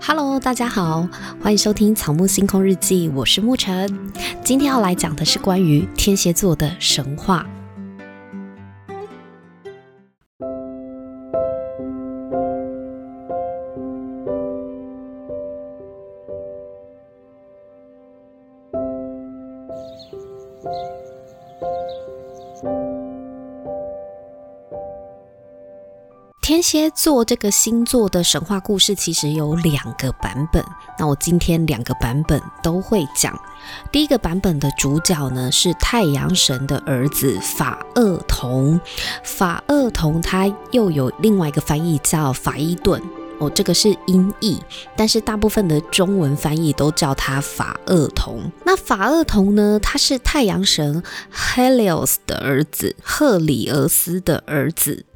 Hello，大家好，欢迎收听《草木星空日记》，我是沐晨。今天要来讲的是关于天蝎座的神话。天蝎座这个星座的神话故事其实有两个版本，那我今天两个版本都会讲。第一个版本的主角呢是太阳神的儿子法厄同，法厄同他又有另外一个翻译叫法伊顿哦，这个是音译，但是大部分的中文翻译都叫他法厄同。那法厄同呢，他是太阳神 Helios 的儿子，赫里俄斯的儿子。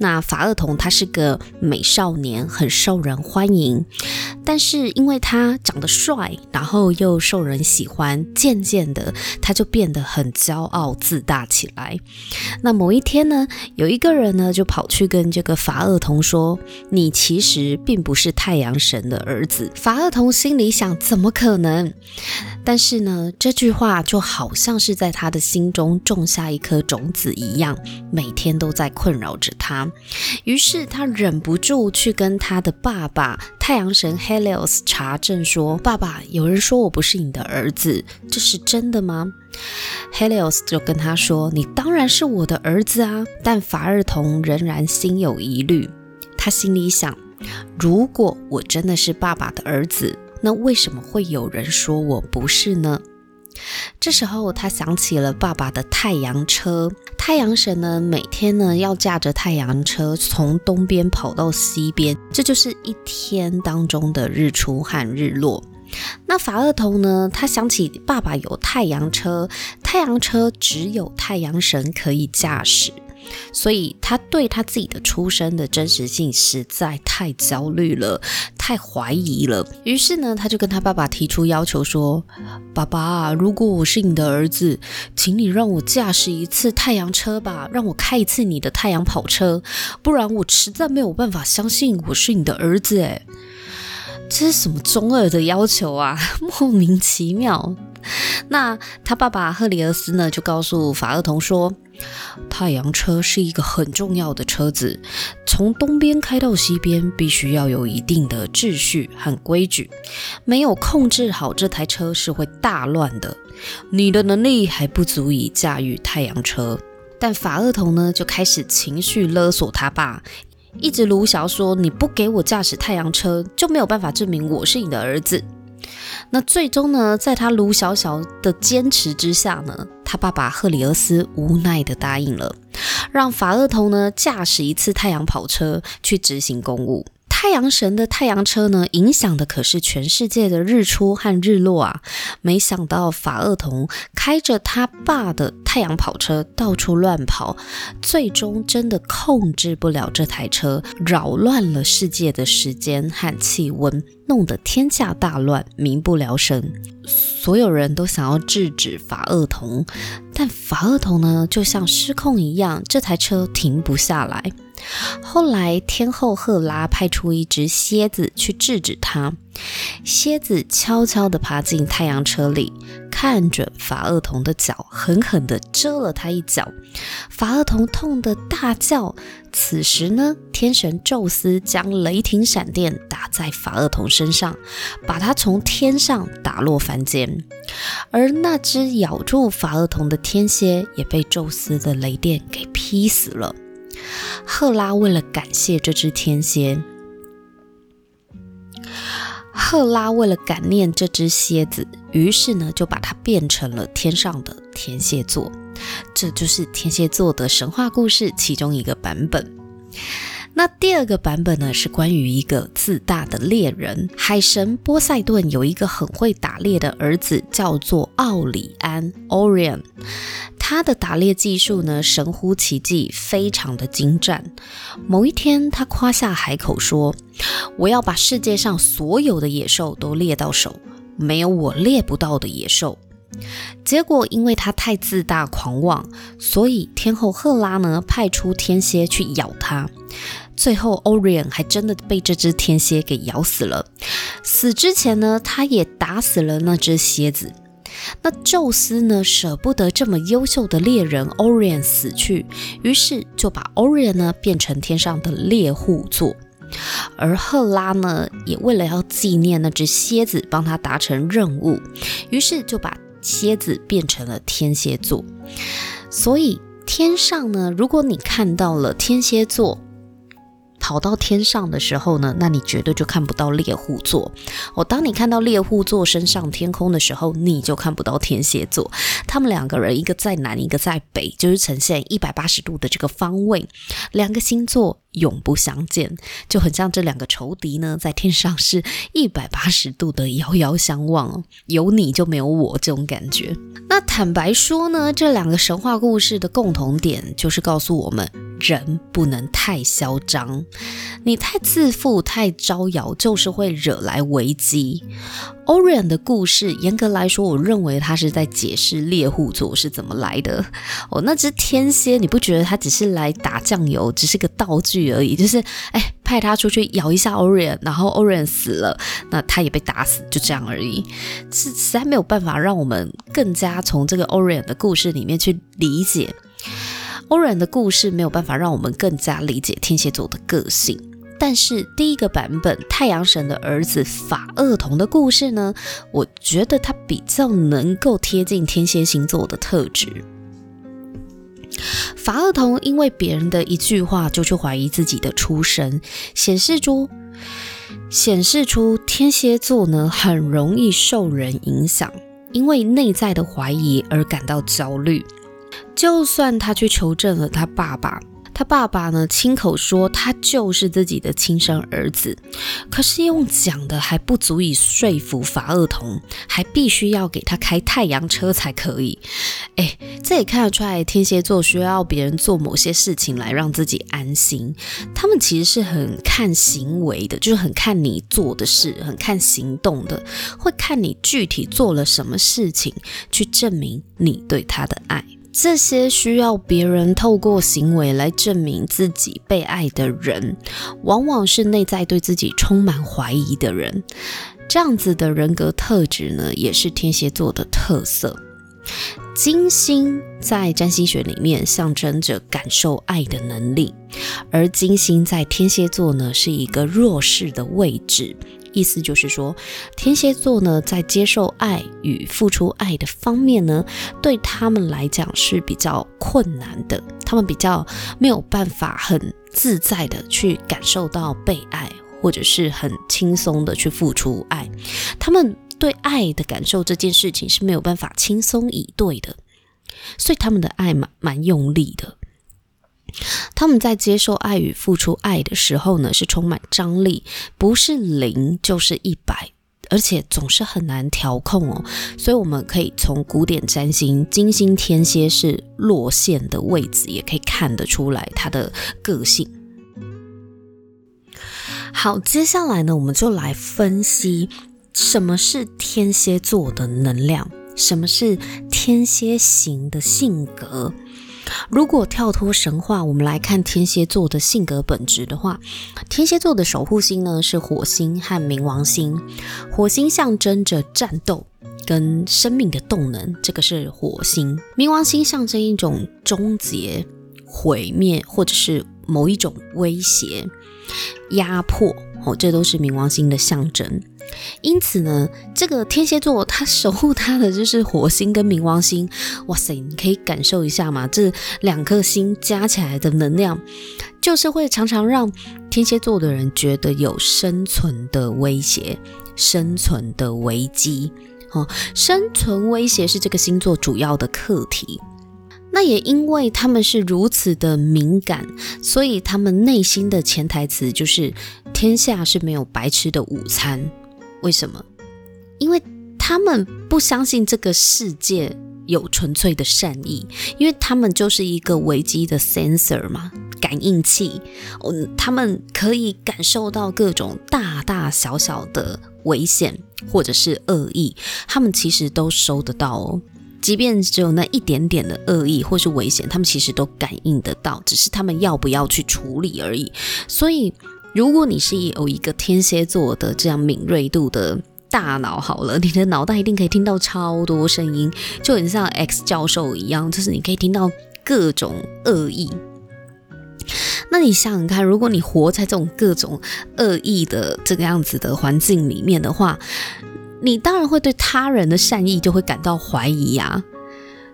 那法厄同他是个美少年，很受人欢迎，但是因为他长得帅，然后又受人喜欢，渐渐的他就变得很骄傲自大起来。那某一天呢，有一个人呢就跑去跟这个法厄同说：“你其实并不是太阳神的儿子。”法厄同心里想：怎么可能？但是呢，这句话就好像是在他的心中种下一颗种子一样，每天都在困扰着他。于是他忍不住去跟他的爸爸太阳神 Helios 查证说：“爸爸，有人说我不是你的儿子，这是真的吗？”Helios 就跟他说：“你当然是我的儿子啊！”但法厄同仍然心有疑虑，他心里想：如果我真的是爸爸的儿子，那为什么会有人说我不是呢？这时候他想起了爸爸的太阳车，太阳神呢，每天呢要驾着太阳车从东边跑到西边，这就是一天当中的日出和日落。那法厄同呢，他想起爸爸有太阳车，太阳车只有太阳神可以驾驶。所以他对他自己的出生的真实性实在太焦虑了，太怀疑了。于是呢，他就跟他爸爸提出要求说：“爸爸，如果我是你的儿子，请你让我驾驶一次太阳车吧，让我开一次你的太阳跑车，不然我实在没有办法相信我是你的儿子。”诶，这是什么中二的要求啊？莫名其妙。那他爸爸赫里俄斯呢，就告诉法厄同说。太阳车是一个很重要的车子，从东边开到西边，必须要有一定的秩序和规矩。没有控制好这台车是会大乱的。你的能力还不足以驾驭太阳车。但法厄同呢，就开始情绪勒索他爸，一直卢小说：“你不给我驾驶太阳车，就没有办法证明我是你的儿子。”那最终呢，在他卢小小的坚持之下呢，他爸爸赫里俄斯无奈的答应了，让法厄同呢驾驶一次太阳跑车去执行公务。太阳神的太阳车呢，影响的可是全世界的日出和日落啊！没想到法厄同开着他爸的太阳跑车到处乱跑，最终真的控制不了这台车，扰乱了世界的时间和气温，弄得天下大乱，民不聊生。所有人都想要制止法厄同，但法厄同呢，就像失控一样，这台车停不下来。后来，天后赫拉派出一只蝎子去制止他。蝎子悄悄地爬进太阳车里，看准法厄同的脚，狠狠地蛰了他一脚。法厄同痛得大叫。此时呢，天神宙斯将雷霆闪电打在法厄同身上，把他从天上打落凡间。而那只咬住法厄同的天蝎也被宙斯的雷电给劈死了。赫拉为了感谢这只天蝎，赫拉为了感念这只蝎子，于是呢就把它变成了天上的天蝎座。这就是天蝎座的神话故事其中一个版本。那第二个版本呢，是关于一个自大的猎人。海神波塞顿有一个很会打猎的儿子，叫做奥里安 （Orion）。他的打猎技术呢，神乎其技，非常的精湛。某一天，他夸下海口说：“我要把世界上所有的野兽都猎到手，没有我猎不到的野兽。”结果，因为他太自大狂妄，所以天后赫拉呢派出天蝎去咬他。最后 Orion 还真的被这只天蝎给咬死了。死之前呢，他也打死了那只蝎子。那宙斯呢，舍不得这么优秀的猎人 Orion 死去，于是就把 Orion 呢变成天上的猎户座。而赫拉呢，也为了要纪念那只蝎子帮他达成任务，于是就把蝎子变成了天蝎座。所以天上呢，如果你看到了天蝎座，跑到天上的时候呢，那你绝对就看不到猎户座。哦，当你看到猎户座升上天空的时候，你就看不到天蝎座。他们两个人，一个在南，一个在北，就是呈现一百八十度的这个方位，两个星座永不相见，就很像这两个仇敌呢，在天上是一百八十度的遥遥相望，有你就没有我这种感觉。那坦白说呢，这两个神话故事的共同点就是告诉我们。人不能太嚣张，你太自负、太招摇，就是会惹来危机。Orion 的故事，严格来说，我认为他是在解释猎户座是怎么来的。哦，那只天蝎，你不觉得他只是来打酱油，只是个道具而已？就是，哎，派他出去咬一下 Orion，然后 Orion 死了，那他也被打死，就这样而已。是实在没有办法让我们更加从这个 Orion 的故事里面去理解。Orion 的故事没有办法让我们更加理解天蝎座的个性，但是第一个版本太阳神的儿子法厄同的故事呢，我觉得他比较能够贴近天蝎星座的特质。法厄同因为别人的一句话就去怀疑自己的出身，显示出显示出天蝎座呢很容易受人影响，因为内在的怀疑而感到焦虑。就算他去求证了他爸爸，他爸爸呢亲口说他就是自己的亲生儿子，可是用讲的还不足以说服法厄同，还必须要给他开太阳车才可以。诶，这也看得出来天蝎座需要别人做某些事情来让自己安心。他们其实是很看行为的，就是很看你做的事，很看行动的，会看你具体做了什么事情去证明你对他的爱。这些需要别人透过行为来证明自己被爱的人，往往是内在对自己充满怀疑的人。这样子的人格特质呢，也是天蝎座的特色。金星在占星学里面象征着感受爱的能力，而金星在天蝎座呢，是一个弱势的位置。意思就是说，天蝎座呢，在接受爱与付出爱的方面呢，对他们来讲是比较困难的。他们比较没有办法很自在的去感受到被爱，或者是很轻松的去付出爱。他们对爱的感受这件事情是没有办法轻松以对的，所以他们的爱蛮蛮用力的。他们在接受爱与付出爱的时候呢，是充满张力，不是零就是一百，而且总是很难调控哦。所以我们可以从古典占星金星天蝎是落陷的位置，也可以看得出来它的个性。好，接下来呢，我们就来分析什么是天蝎座的能量，什么是天蝎型的性格。如果跳脱神话，我们来看天蝎座的性格本质的话，天蝎座的守护星呢是火星和冥王星。火星象征着战斗跟生命的动能，这个是火星。冥王星象征一种终结、毁灭或者是某一种威胁、压迫，哦，这都是冥王星的象征。因此呢，这个天蝎座他守护他的就是火星跟冥王星。哇塞，你可以感受一下嘛，这两颗星加起来的能量，就是会常常让天蝎座的人觉得有生存的威胁、生存的危机。哦，生存威胁是这个星座主要的课题。那也因为他们是如此的敏感，所以他们内心的潜台词就是：天下是没有白吃的午餐。为什么？因为他们不相信这个世界有纯粹的善意，因为他们就是一个危机的 sensor 嘛，感应器。嗯，他们可以感受到各种大大小小的危险或者是恶意，他们其实都收得到哦。即便只有那一点点的恶意或是危险，他们其实都感应得到，只是他们要不要去处理而已。所以，如果你是有一个天蝎座的这样敏锐度的大脑，好了，你的脑袋一定可以听到超多声音，就很像 X 教授一样，就是你可以听到各种恶意。那你想想看，如果你活在这种各种恶意的这个样子的环境里面的话，你当然会对他人的善意就会感到怀疑呀。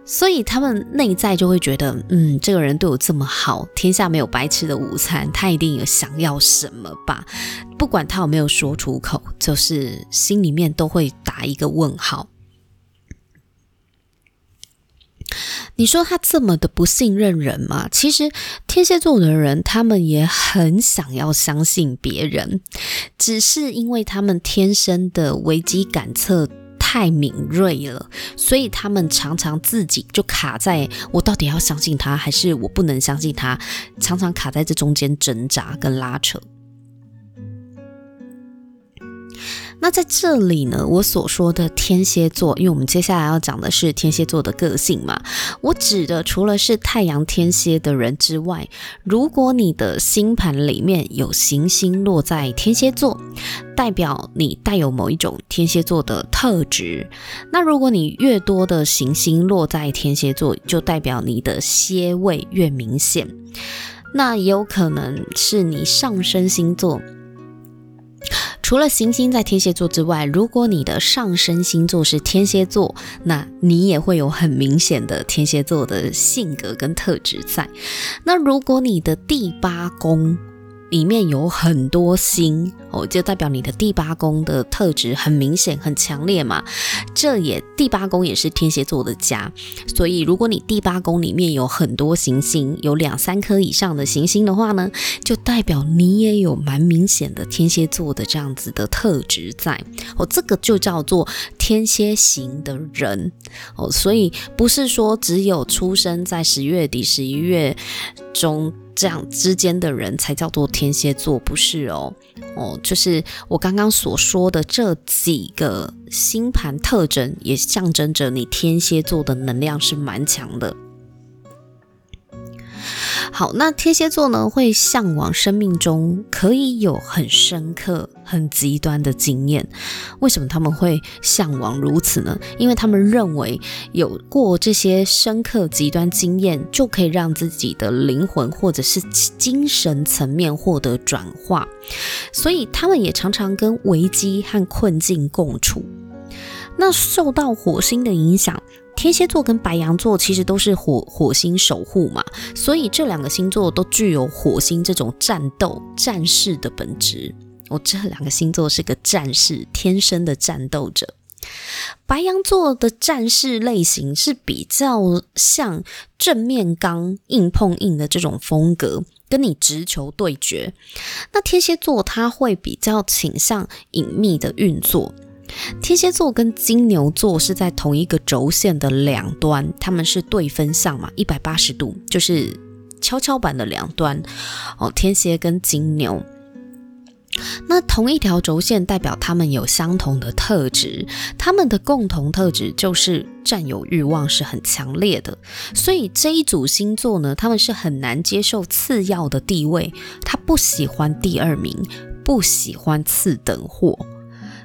所以他们内在就会觉得，嗯，这个人对我这么好，天下没有白吃的午餐，他一定有想要什么吧？不管他有没有说出口，就是心里面都会打一个问号。你说他这么的不信任人吗？其实天蝎座的人，他们也很想要相信别人，只是因为他们天生的危机感测太敏锐了，所以他们常常自己就卡在我到底要相信他，还是我不能相信他，常常卡在这中间挣扎跟拉扯。那在这里呢，我所说的天蝎座，因为我们接下来要讲的是天蝎座的个性嘛，我指的除了是太阳天蝎的人之外，如果你的星盘里面有行星落在天蝎座，代表你带有某一种天蝎座的特质。那如果你越多的行星落在天蝎座，就代表你的蝎位越明显。那也有可能是你上升星座。除了行星在天蝎座之外，如果你的上升星座是天蝎座，那你也会有很明显的天蝎座的性格跟特质在。那如果你的第八宫，里面有很多星哦，就代表你的第八宫的特质很明显、很强烈嘛。这也第八宫也是天蝎座的家，所以如果你第八宫里面有很多行星，有两三颗以上的行星的话呢，就代表你也有蛮明显的天蝎座的这样子的特质在哦。这个就叫做天蝎型的人哦，所以不是说只有出生在十月底、十一月中。这样之间的人才叫做天蝎座，不是哦？哦，就是我刚刚所说的这几个星盘特征，也象征着你天蝎座的能量是蛮强的。好，那天蝎座呢，会向往生命中可以有很深刻、很极端的经验。为什么他们会向往如此呢？因为他们认为有过这些深刻、极端经验，就可以让自己的灵魂或者是精神层面获得转化。所以他们也常常跟危机和困境共处。那受到火星的影响。天蝎座跟白羊座其实都是火火星守护嘛，所以这两个星座都具有火星这种战斗战士的本质。我、这两个星座是个战士，天生的战斗者。白羊座的战士类型是比较像正面刚、硬碰硬的这种风格，跟你直球对决。那天蝎座他会比较倾向隐秘的运作。天蝎座跟金牛座是在同一个轴线的两端，他们是对分相嘛，一百八十度，就是跷跷板的两端。哦，天蝎跟金牛，那同一条轴线代表他们有相同的特质，他们的共同特质就是占有欲望是很强烈的，所以这一组星座呢，他们是很难接受次要的地位，他不喜欢第二名，不喜欢次等货。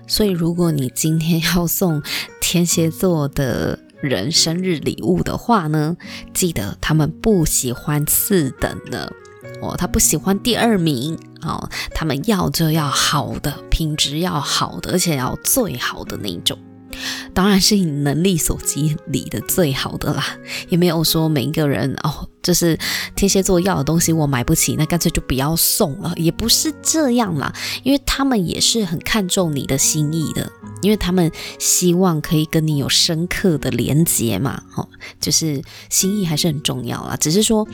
所以，如果你今天要送天蝎座的人生日礼物的话呢，记得他们不喜欢次等的哦，他不喜欢第二名哦，他们要就要好的，品质要好的，而且要最好的那一种。当然是你能力所及里的最好的啦，也没有说每一个人哦，就是天蝎座要的东西我买不起，那干脆就不要送了，也不是这样啦，因为他们也是很看重你的心意的，因为他们希望可以跟你有深刻的连接嘛，哦，就是心意还是很重要啦，只是说，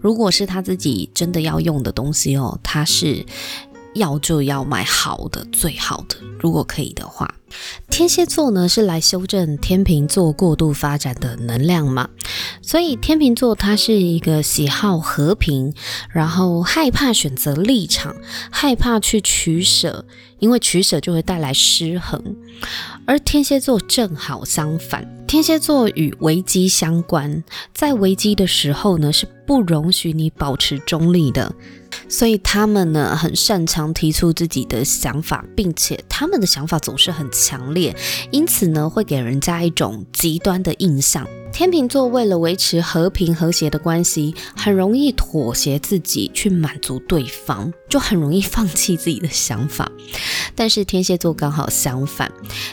如果是他自己真的要用的东西哦，他是。要就要买好的，最好的，如果可以的话。天蝎座呢，是来修正天秤座过度发展的能量嘛，所以天秤座它是一个喜好和平，然后害怕选择立场，害怕去取舍，因为取舍就会带来失衡。而天蝎座正好相反。天蝎座与危机相关，在危机的时候呢，是不容许你保持中立的。所以他们呢，很擅长提出自己的想法，并且他们的想法总是很强烈，因此呢，会给人家一种极端的印象。天秤座为了维持和平和谐的关系，很容易妥协自己去满足对方，就很容易放弃自己的想法。但是天蝎座刚好相反，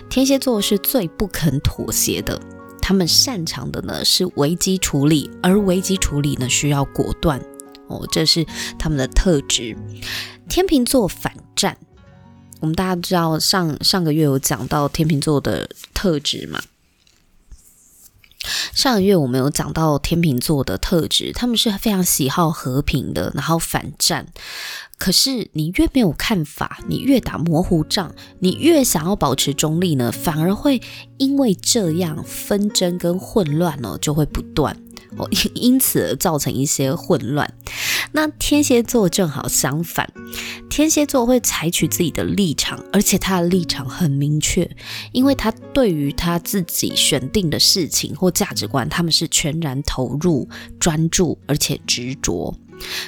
天蝎座是最不肯妥协的，他们擅长的呢是危机处理，而危机处理呢需要果断。哦，这是他们的特质。天秤座反战，我们大家知道上上个月有讲到天秤座的特质嘛？上个月我们有讲到天秤座的特质，他们是非常喜好和平的，然后反战。可是你越没有看法，你越打模糊仗，你越想要保持中立呢，反而会因为这样纷争跟混乱哦，就会不断。哦 因此而造成一些混乱。那天蝎座正好相反，天蝎座会采取自己的立场，而且他的立场很明确，因为他对于他自己选定的事情或价值观，他们是全然投入、专注而且执着，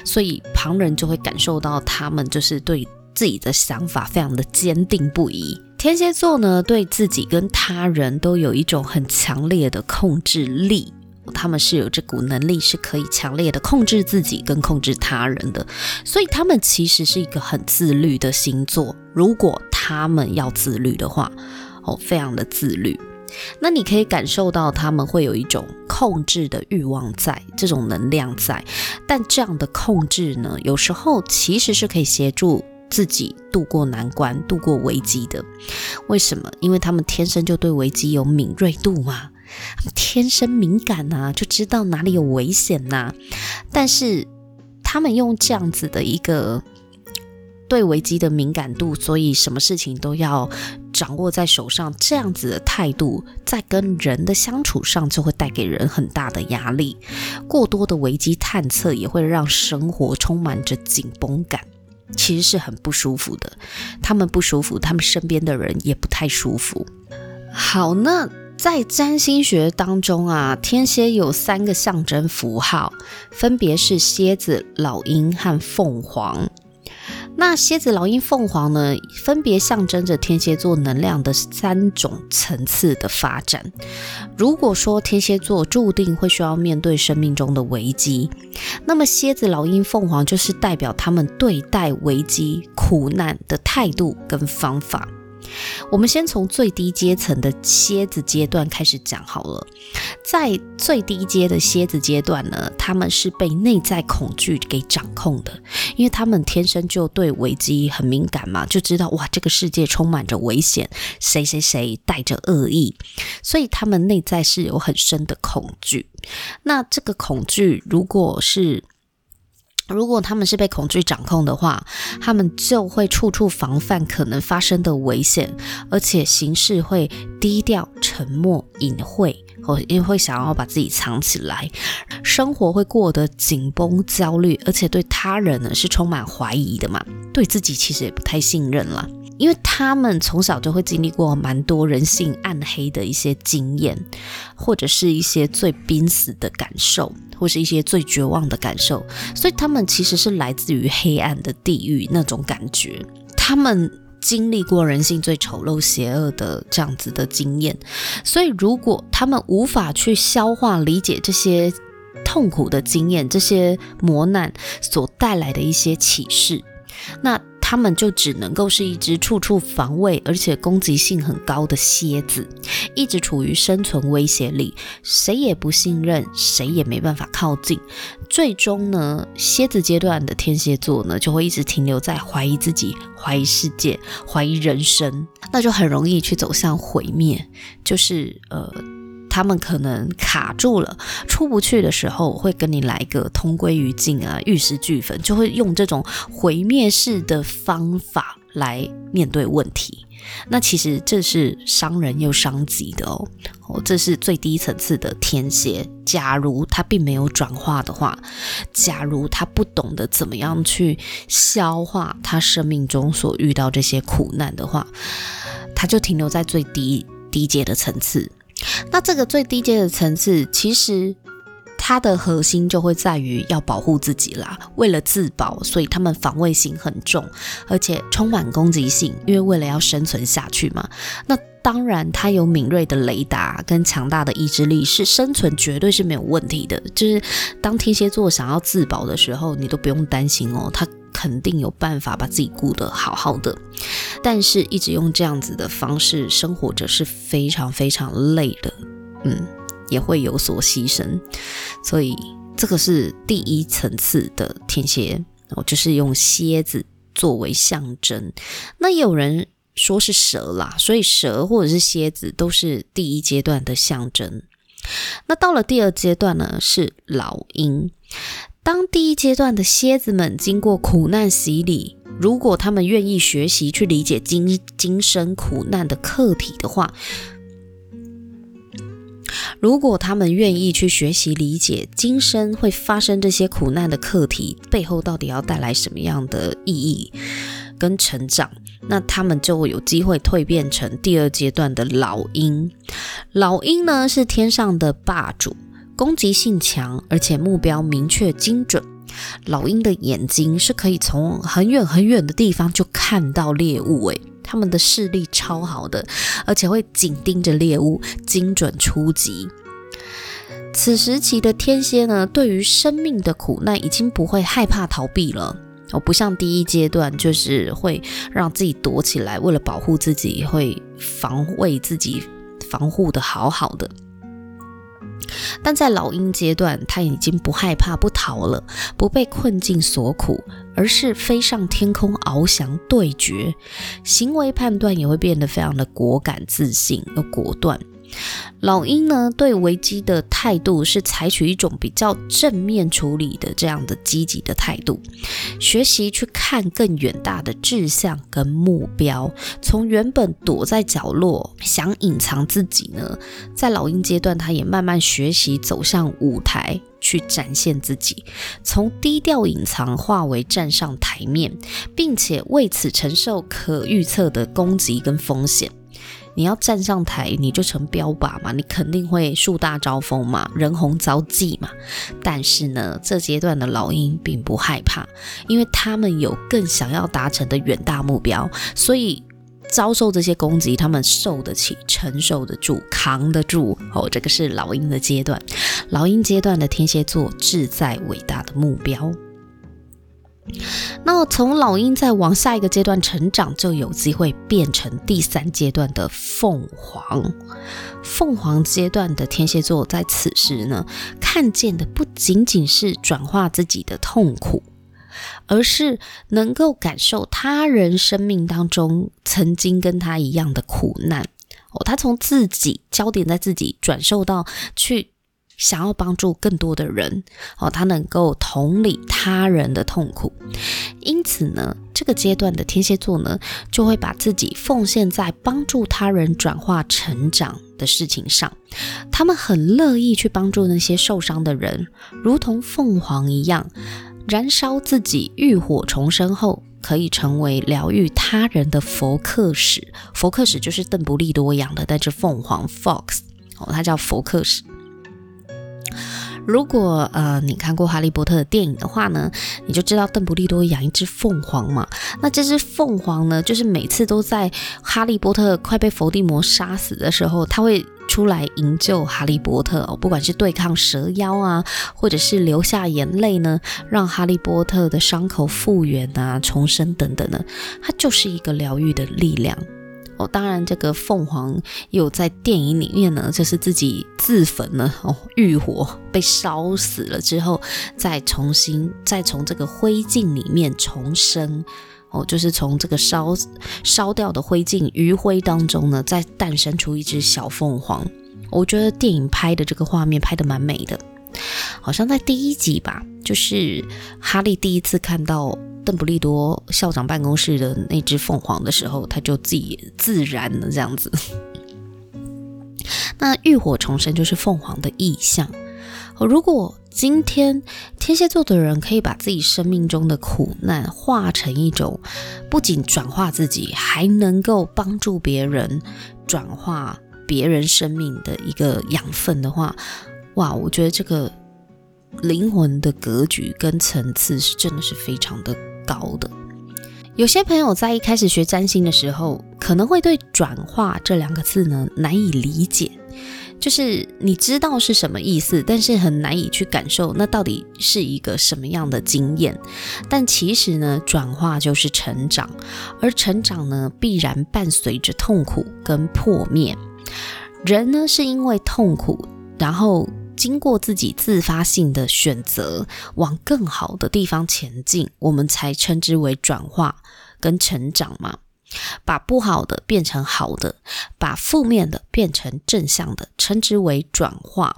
所以旁人就会感受到他们就是对自己的想法非常的坚定不移。天蝎座呢，对自己跟他人都有一种很强烈的控制力。他们是有这股能力，是可以强烈的控制自己跟控制他人的，所以他们其实是一个很自律的星座。如果他们要自律的话，哦，非常的自律。那你可以感受到他们会有一种控制的欲望在，这种能量在。但这样的控制呢，有时候其实是可以协助自己度过难关、度过危机的。为什么？因为他们天生就对危机有敏锐度嘛。天生敏感呐、啊，就知道哪里有危险呐、但是他们用这样子的一个对危机的敏感度，所以什么事情都要掌握在手上，这样子的态度，在跟人的相处上就会带给人很大的压力。过多的危机探测也会让生活充满着紧绷感，其实是很不舒服的。他们不舒服，他们身边的人也不太舒服。好，那。在占星学当中啊，天蝎有三个象征符号，分别是蝎子、老鹰和凤凰。那蝎子、老鹰、凤凰呢，分别象征着天蝎座能量的三种层次的发展。如果说天蝎座注定会需要面对生命中的危机，那么蝎子、老鹰、凤凰就是代表他们对待危机、苦难的态度跟方法。我们先从最低阶层的蝎子阶段开始讲好了。在最低阶的蝎子阶段呢，他们是被内在恐惧给掌控的，因为他们天生就对危机很敏感嘛，就知道哇，这个世界充满着危险，谁谁谁带着恶意，所以他们内在是有很深的恐惧。那这个恐惧，如果是如果他们是被恐惧掌控的话，他们就会处处防范可能发生的危险，而且行事会低调、沉默、隐晦，或因为会想要把自己藏起来，生活会过得紧绷、焦虑，而且对他人呢是充满怀疑的嘛，对自己其实也不太信任了。因为他们从小就会经历过蛮多人性暗黑的一些经验，或者是一些最濒死的感受，或是一些最绝望的感受，所以他们其实是来自于黑暗的地狱那种感觉。他们经历过人性最丑陋、邪恶的这样子的经验，所以如果他们无法去消化、理解这些痛苦的经验、这些磨难所带来的一些启示，那。他们就只能够是一只处处防卫，而且攻击性很高的蝎子，一直处于生存威胁里，谁也不信任，谁也没办法靠近。最终呢，蝎子阶段的天蝎座呢，就会一直停留在怀疑自己、怀疑世界、怀疑人生，那就很容易去走向毁灭。就是呃。他们可能卡住了，出不去的时候，会跟你来个同归于尽啊，玉石俱焚，就会用这种毁灭式的方法来面对问题。那其实这是伤人又伤己的哦。哦，这是最低层次的天蝎。假如他并没有转化的话，假如他不懂得怎么样去消化他生命中所遇到这些苦难的话，他就停留在最低低阶的层次。那这个最低阶的层次，其实它的核心就会在于要保护自己啦。为了自保，所以他们防卫性很重，而且充满攻击性，因为为了要生存下去嘛。那当然，它有敏锐的雷达跟强大的意志力，是生存绝对是没有问题的。就是当天蝎座想要自保的时候，你都不用担心哦，他肯定有办法把自己顾得好好的。但是，一直用这样子的方式生活着是非常非常累的，嗯，也会有所牺牲。所以，这个是第一层次的天蝎，我，就是用蝎子作为象征。那也有人。说是蛇啦，所以蛇或者是蝎子都是第一阶段的象征。那到了第二阶段呢，是老鹰。当第一阶段的蝎子们经过苦难洗礼，如果他们愿意学习去理解今今生苦难的课题的话，如果他们愿意去学习理解今生会发生这些苦难的课题背后到底要带来什么样的意义跟成长。那他们就有机会蜕变成第二阶段的老鹰。老鹰呢，是天上的霸主，攻击性强，而且目标明确精准。老鹰的眼睛是可以从很远很远的地方就看到猎物，诶，他们的视力超好的，而且会紧盯着猎物，精准出击。此时期的天蝎呢，对于生命的苦难已经不会害怕逃避了。哦，不像第一阶段，就是会让自己躲起来，为了保护自己，会防卫自己，防护的好好的。但在老鹰阶段，他已经不害怕、不逃了，不被困境所苦，而是飞上天空翱翔对决，行为判断也会变得非常的果敢、自信又果断。老鹰呢，对危机的态度是采取一种比较正面处理的这样的积极的态度，学习去看更远大的志向跟目标。从原本躲在角落想隐藏自己呢，在老鹰阶段，他也慢慢学习走向舞台去展现自己，从低调隐藏化为站上台面，并且为此承受可预测的攻击跟风险。你要站上台，你就成标靶嘛，你肯定会树大招风嘛，人红招忌嘛。但是呢，这阶段的老鹰并不害怕，因为他们有更想要达成的远大目标，所以遭受这些攻击，他们受得起，承受得住，扛得住。哦，这个是老鹰的阶段，老鹰阶段的天蝎座志在伟大的目标。那从老鹰再往下一个阶段成长，就有机会变成第三阶段的凤凰。凤凰阶段的天蝎座在此时呢，看见的不仅仅是转化自己的痛苦，而是能够感受他人生命当中曾经跟他一样的苦难。哦，他从自己焦点在自己，转受到去。想要帮助更多的人，哦，他能够同理他人的痛苦，因此呢，这个阶段的天蝎座呢，就会把自己奉献在帮助他人转化成长的事情上。他们很乐意去帮助那些受伤的人，如同凤凰一样，燃烧自己，浴火重生后，可以成为疗愈他人的佛克使。佛克使就是邓布利多养的那只凤凰 Fox，哦，它叫佛克使。如果呃你看过《哈利波特》的电影的话呢，你就知道邓布利多养一只凤凰嘛。那这只凤凰呢，就是每次都在哈利波特快被伏地魔杀死的时候，他会出来营救哈利波特。不管是对抗蛇妖啊，或者是流下眼泪呢，让哈利波特的伤口复原啊、重生等等的，它就是一个疗愈的力量。哦，当然，这个凤凰有在电影里面呢，就是自己自焚了哦，浴火被烧死了之后，再重新再从这个灰烬里面重生哦，就是从这个烧烧掉的灰烬余灰当中呢，再诞生出一只小凤凰。我觉得电影拍的这个画面拍得蛮美的，好像在第一集吧，就是哈利第一次看到。邓布利多校长办公室的那只凤凰的时候，他就自己自燃了这样子。那浴火重生就是凤凰的意象。如果今天天蝎座的人可以把自己生命中的苦难化成一种，不仅转化自己，还能够帮助别人转化别人生命的一个养分的话，哇，我觉得这个灵魂的格局跟层次是真的是非常的高的。有些朋友在一开始学占星的时候，可能会对“转化”这两个字呢难以理解。就是你知道是什么意思，但是很难以去感受那到底是一个什么样的经验。但其实呢，转化就是成长，而成长呢，必然伴随着痛苦跟破灭。人呢，是因为痛苦，然后经过自己自发性的选择，往更好的地方前进，我们才称之为转化跟成长嘛。把不好的变成好的，把负面的变成正向的，称之为转化。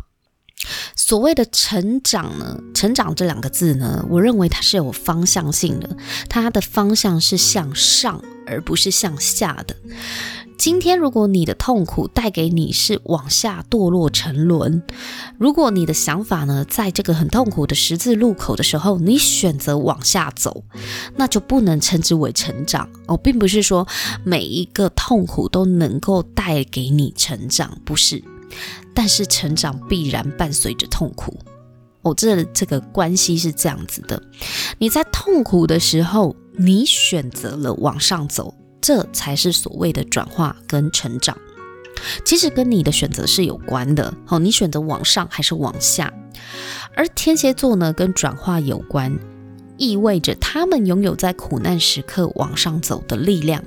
所谓的成长呢，成长这两个字呢，我认为它是有方向性的，它的方向是向上，而不是向下的。今天，如果你的痛苦带给你是往下堕落沉沦，如果你的想法呢，在这个很痛苦的十字路口的时候，你选择往下走，那就不能称之为成长哦，并不是说每一个痛苦都能够带给你成长，不是。但是成长必然伴随着痛苦哦，这这个关系是这样子的。你在痛苦的时候，你选择了往上走。这才是所谓的转化跟成长，其实跟你的选择是有关的。好，你选择往上还是往下？而天蝎座呢，跟转化有关，意味着他们拥有在苦难时刻往上走的力量。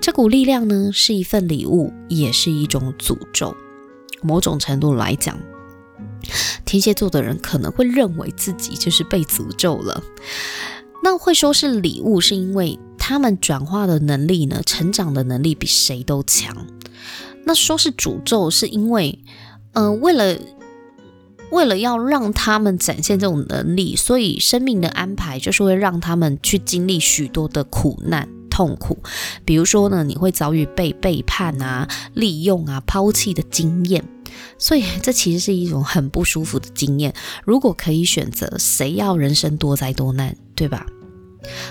这股力量呢，是一份礼物，也是一种诅咒。某种程度来讲，天蝎座的人可能会认为自己就是被诅咒了。那会说是礼物，是因为。他们转化的能力呢，成长的能力比谁都强。那说是诅咒，是因为，嗯、呃，为了为了要让他们展现这种能力，所以生命的安排就是会让他们去经历许多的苦难、痛苦。比如说呢，你会遭遇被背叛啊、利用啊、抛弃的经验，所以这其实是一种很不舒服的经验。如果可以选择，谁要人生多灾多难，对吧？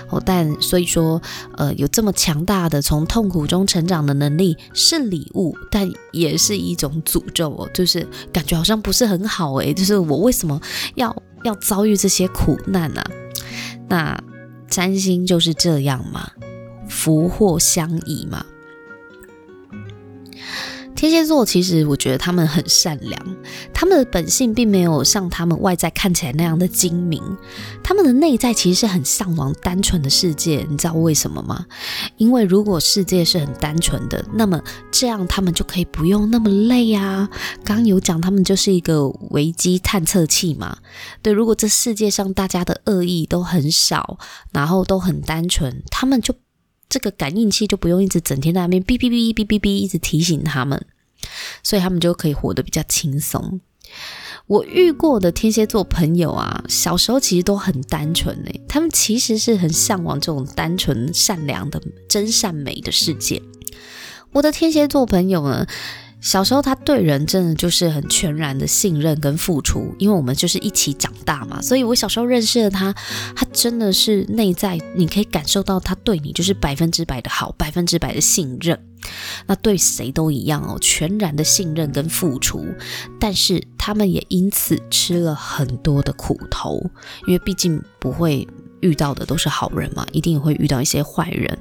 哦，但所以说，呃，有这么强大的从痛苦中成长的能力是礼物，但也是一种诅咒哦，就是感觉好像不是很好诶，就是我为什么要要遭遇这些苦难呢？那占星就是这样嘛，福祸相依嘛。天蝎座其实，我觉得他们很善良，他们的本性并没有像他们外在看起来那样的精明，他们的内在其实是很向往单纯的世界。你知道为什么吗？因为如果世界是很单纯的，那么这样他们就可以不用那么累啊。刚有讲，他们就是一个危机探测器嘛。对，如果这世界上大家的恶意都很少，然后都很单纯，他们就。这个感应器就不用一直整天在那边哔哔哔哔哔哔一直提醒他们，所以他们就可以活得比较轻松。我遇过的天蝎座朋友啊，小时候其实都很单纯诶，他们其实是很向往这种单纯善良的真善美的世界。我的天蝎座朋友呢，小时候，他对人真的就是很全然的信任跟付出，因为我们就是一起长大嘛，所以我小时候认识的他，他真的是内在你可以感受到他对你就是百分之百的好，百分之百的信任。那对谁都一样哦，全然的信任跟付出，但是他们也因此吃了很多的苦头，因为毕竟不会遇到的都是好人嘛，一定会遇到一些坏人。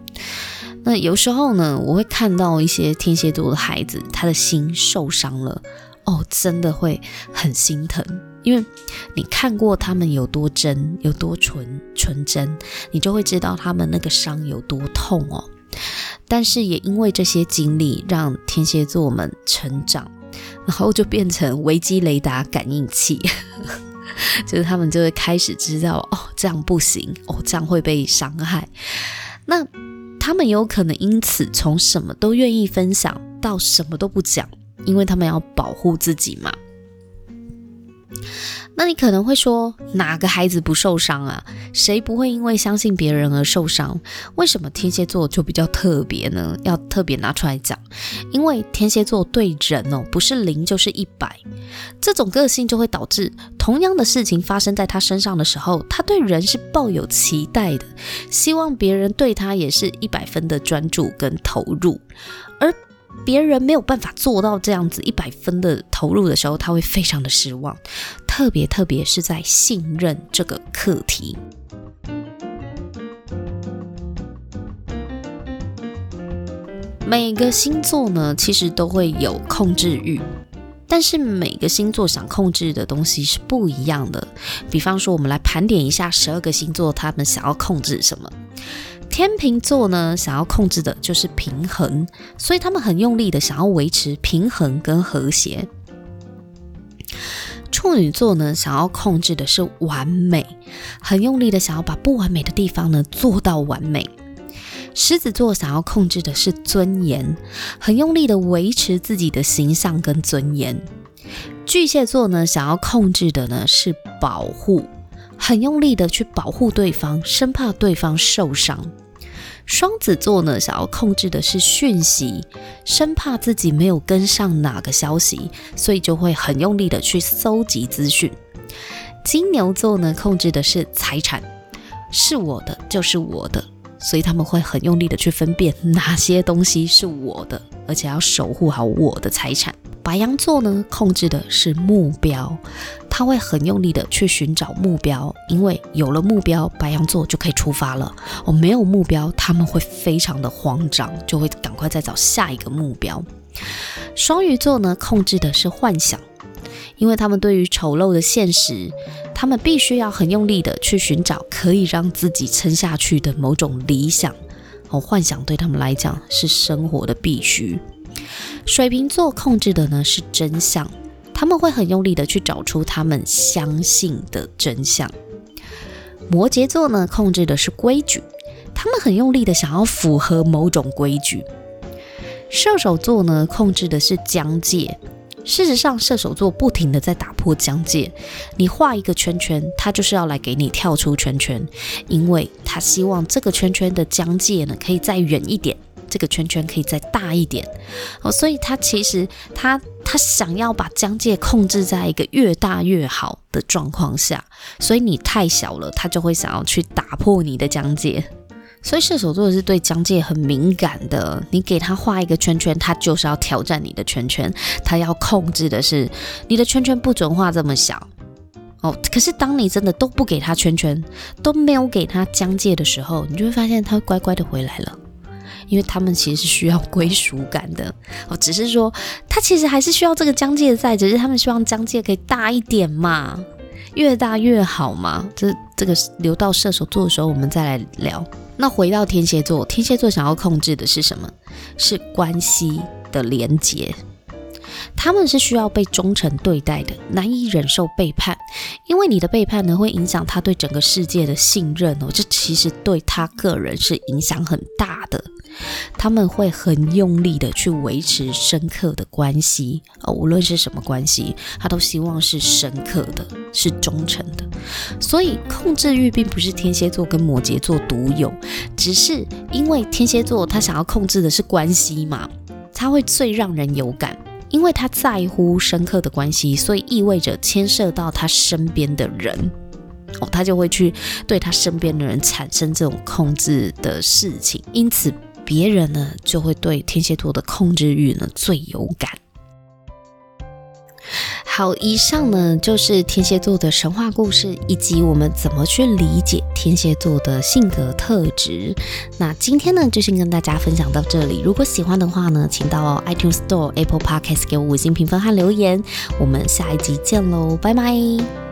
那有时候呢，我会看到一些天蝎座的孩子，他的心受伤了，哦，真的会很心疼，因为你看过他们有多真，有多纯纯真，你就会知道他们那个伤有多痛哦。但是也因为这些经历，让天蝎座们成长，然后就变成危机雷达感应器，就是他们就会开始知道，哦，这样不行，哦，这样会被伤害，那。他们有可能因此从什么都愿意分享到什么都不讲，因为他们要保护自己嘛。那你可能会说，哪个孩子不受伤啊？谁不会因为相信别人而受伤？为什么天蝎座就比较特别呢？要特别拿出来讲，因为天蝎座对人哦，不是零就是一百，这种个性就会导致同样的事情发生在他身上的时候，他对人是抱有期待的，希望别人对他也是一百分的专注跟投入，而别人没有办法做到这样子一百分的投入的时候，他会非常的失望，特别特别是在信任这个课题。每个星座呢，其实都会有控制欲，但是每个星座想控制的东西是不一样的。比方说，我们来盘点一下十二个星座，他们想要控制什么？天秤座呢，想要控制的就是平衡，所以他们很用力的想要维持平衡跟和谐。处女座呢，想要控制的是完美，很用力的想要把不完美的地方呢做到完美。狮子座想要控制的是尊严，很用力的维持自己的形象跟尊严。巨蟹座呢，想要控制的呢是保护，很用力的去保护对方，生怕对方受伤。双子座呢，想要控制的是讯息，生怕自己没有跟上哪个消息，所以就会很用力的去搜集资讯。金牛座呢，控制的是财产，是我的就是我的。所以他们会很用力的去分辨哪些东西是我的，而且要守护好我的财产。白羊座呢，控制的是目标，他会很用力的去寻找目标，因为有了目标，白羊座就可以出发了。哦，没有目标，他们会非常的慌张，就会赶快再找下一个目标。双鱼座呢，控制的是幻想，因为他们对于丑陋的现实。他们必须要很用力的去寻找可以让自己撑下去的某种理想哦，幻想对他们来讲是生活的必须。水瓶座控制的呢是真相，他们会很用力的去找出他们相信的真相。摩羯座呢控制的是规矩，他们很用力的想要符合某种规矩。射手座呢控制的是疆界。事实上，射手座不停的在打破疆界。你画一个圈圈，他就是要来给你跳出圈圈，因为他希望这个圈圈的疆界呢可以再远一点，这个圈圈可以再大一点。哦，所以他其实他他想要把疆界控制在一个越大越好的状况下，所以你太小了，他就会想要去打破你的疆界。所以射手座是对疆界很敏感的，你给他画一个圈圈，他就是要挑战你的圈圈，他要控制的是你的圈圈不准画这么小哦。可是当你真的都不给他圈圈，都没有给他疆界的时候，你就会发现他乖乖的回来了，因为他们其实是需要归属感的哦。只是说他其实还是需要这个疆界在，只是他们希望疆界可以大一点嘛，越大越好嘛。这这个留到射手座的时候，我们再来聊。那回到天蝎座，天蝎座想要控制的是什么？是关系的连结。他们是需要被忠诚对待的，难以忍受背叛，因为你的背叛呢，会影响他对整个世界的信任哦。这其实对他个人是影响很大的。他们会很用力的去维持深刻的关系哦，无论是什么关系，他都希望是深刻的，是忠诚的。所以控制欲并不是天蝎座跟摩羯座独有，只是因为天蝎座他想要控制的是关系嘛，他会最让人有感。因为他在乎深刻的关系，所以意味着牵涉到他身边的人，哦，他就会去对他身边的人产生这种控制的事情，因此别人呢就会对天蝎座的控制欲呢最有感。好，以上呢就是天蝎座的神话故事，以及我们怎么去理解天蝎座的性格特质。那今天呢就先跟大家分享到这里。如果喜欢的话呢，请到 iTunes Store、Apple Podcast 给我五星评分和留言。我们下一集见喽，拜拜。